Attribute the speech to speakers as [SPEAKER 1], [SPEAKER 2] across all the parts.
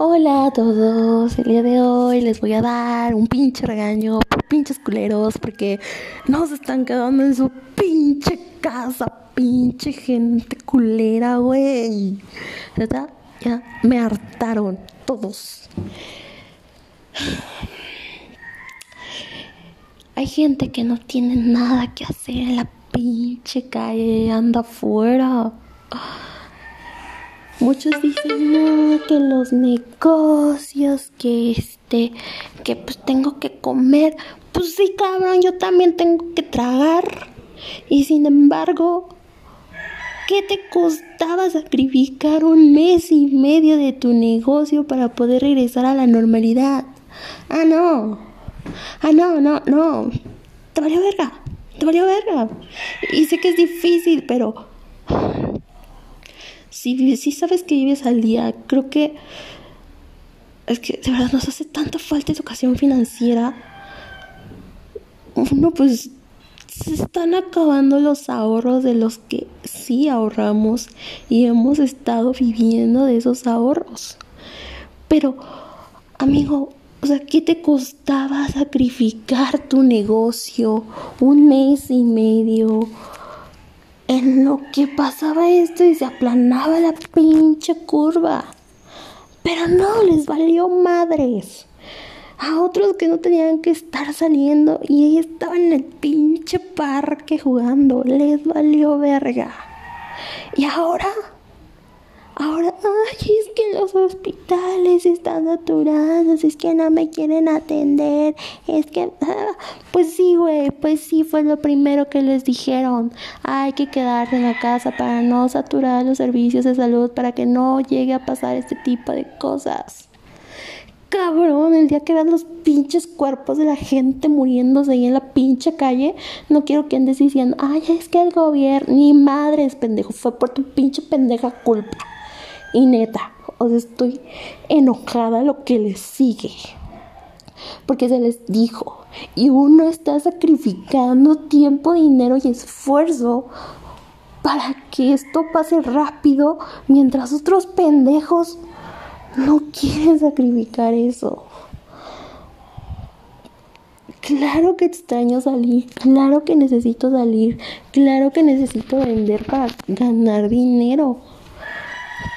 [SPEAKER 1] Hola a todos, el día de hoy les voy a dar un pinche regaño por pinches culeros porque no se están quedando en su pinche casa, pinche gente culera, güey. ¿Verdad? Ya me hartaron todos. Hay gente que no tiene nada que hacer en la pinche calle, anda afuera. Muchos dicen, no, que los negocios, que este, que pues tengo que comer. Pues sí, cabrón, yo también tengo que tragar. Y sin embargo, ¿qué te costaba sacrificar un mes y medio de tu negocio para poder regresar a la normalidad? Ah, no. Ah, no, no, no. Te valió verga. Te valió verga. Y sé que es difícil, pero si, si sabes que vives al día, creo que es que de verdad nos hace tanta falta educación financiera. Uno pues se están acabando los ahorros de los que sí ahorramos y hemos estado viviendo de esos ahorros. Pero, amigo, o sea, ¿qué te costaba sacrificar tu negocio un mes y medio? En lo que pasaba esto y se aplanaba la pinche curva. Pero no, les valió madres. A otros que no tenían que estar saliendo y ahí estaban en el pinche parque jugando, les valió verga. Y ahora Ahora, ay, es que los hospitales están saturados, es que no me quieren atender, es que, ah, pues sí, güey, pues sí, fue lo primero que les dijeron. Hay que quedarse en la casa para no saturar los servicios de salud, para que no llegue a pasar este tipo de cosas. Cabrón, el día que vean los pinches cuerpos de la gente muriéndose ahí en la pinche calle, no quiero que andes diciendo, ay, es que el gobierno, ni madres, pendejo, fue por tu pinche pendeja culpa. Y neta, os estoy enojada lo que les sigue. Porque se les dijo, y uno está sacrificando tiempo, dinero y esfuerzo para que esto pase rápido, mientras otros pendejos no quieren sacrificar eso. Claro que extraño salir, claro que necesito salir, claro que necesito vender para ganar dinero.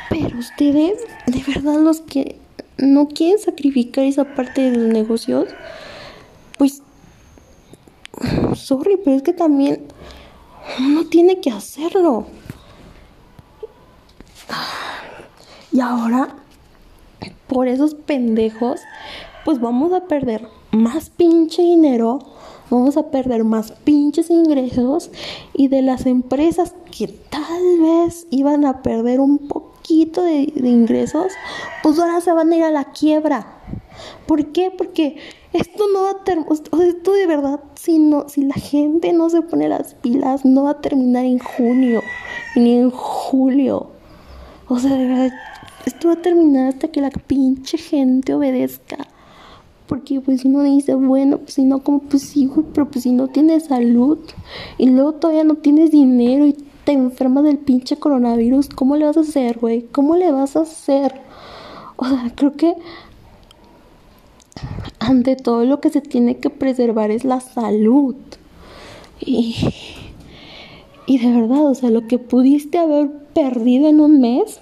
[SPEAKER 1] Pero ustedes, de verdad, los que no quieren sacrificar esa parte de los negocios, pues, sorry, pero es que también uno tiene que hacerlo. Y ahora, por esos pendejos, pues vamos a perder más pinche dinero, vamos a perder más pinches ingresos y de las empresas que tal vez iban a perder un poco de, ingresos, pues ahora se van a ir a la quiebra. ¿Por qué? Porque esto no va a terminar, esto de verdad, si, no, si la gente no se pone las pilas, no va a terminar en junio, ni en julio. O sea, de verdad, esto va a terminar hasta que la pinche gente obedezca. Porque pues uno dice, bueno, pues si no, como pues sí, pero pues si no tienes salud y luego todavía no tienes dinero y te enfermas del pinche coronavirus, ¿cómo le vas a hacer, güey? ¿Cómo le vas a hacer? O sea, creo que ante todo lo que se tiene que preservar es la salud. Y, y de verdad, o sea, lo que pudiste haber perdido en un mes,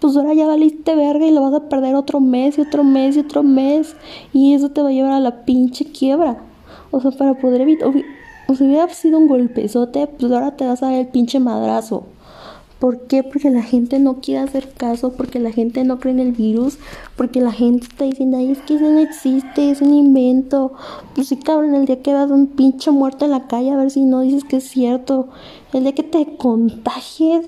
[SPEAKER 1] pues ahora ya valiste verga y lo vas a perder otro mes y otro mes y otro mes. Y eso te va a llevar a la pinche quiebra. O sea, para poder evitar o si hubiera sido un golpezote, pues ahora te vas a dar el pinche madrazo. ¿Por qué? Porque la gente no quiere hacer caso, porque la gente no cree en el virus, porque la gente está diciendo, ay, es que eso no existe, es un invento. Pues sí, cabrón, el día que vas un pinche muerto en la calle, a ver si no dices que es cierto. El día que te contagies,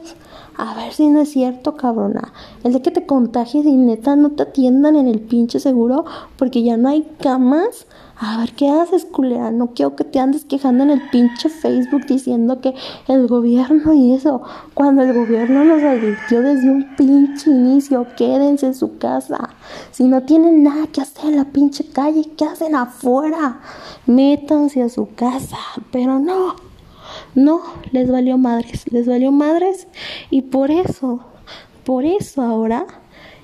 [SPEAKER 1] a ver si no es cierto, cabrona. El día que te contagies y neta no te atiendan en el pinche seguro, porque ya no hay camas a ver, ¿qué haces, culera? No quiero que te andes quejando en el pinche Facebook diciendo que el gobierno y eso. Cuando el gobierno nos advirtió desde un pinche inicio, quédense en su casa. Si no tienen nada que hacer en la pinche calle, ¿qué hacen afuera? Métanse a su casa. Pero no, no, les valió madres, les valió madres. Y por eso, por eso ahora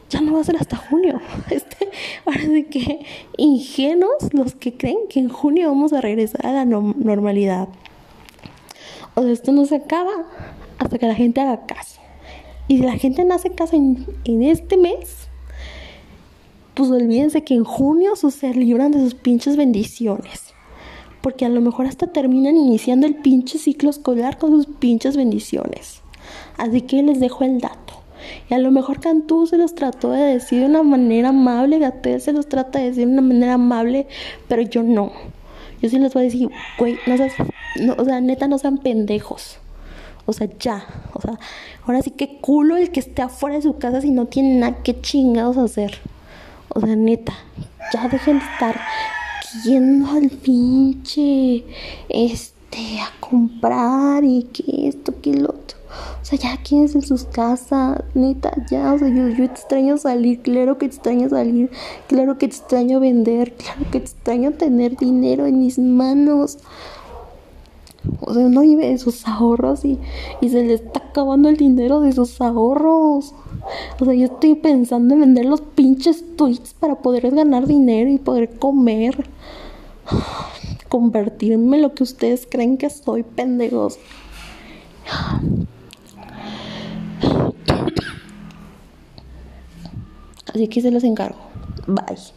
[SPEAKER 1] ya no va a ser hasta junio. Este, ahora sí que ingenuos los que creen que en junio vamos a regresar a la normalidad. O sea, esto no se acaba hasta que la gente haga caso. Y si la gente no hace caso en, en este mes, pues olvídense que en junio se libran de sus pinches bendiciones. Porque a lo mejor hasta terminan iniciando el pinche ciclo escolar con sus pinches bendiciones. Así que les dejo el dato. Y a lo mejor Cantú se los trató de decir de una manera amable, Gatel se los trata de decir de una manera amable, pero yo no. Yo sí les voy a decir, güey, no seas, no, o sea, neta, no sean pendejos. O sea, ya. O sea, ahora sí que culo el que esté afuera de su casa si no tiene nada que chingados hacer. O sea, neta, ya dejen de estar yendo al pinche, este, a comprar y que esto, que lo otro. O sea, ya quédense en sus casas, neta, ya, o sea, yo, yo extraño salir, claro que extraño salir, claro que extraño vender, claro que extraño tener dinero en mis manos. O sea, uno vive de sus ahorros y, y se le está acabando el dinero de sus ahorros. O sea, yo estoy pensando en vender los pinches tweets para poder ganar dinero y poder comer. Convertirme en lo que ustedes creen que soy, pendejos. Así que se los encargo. Bye.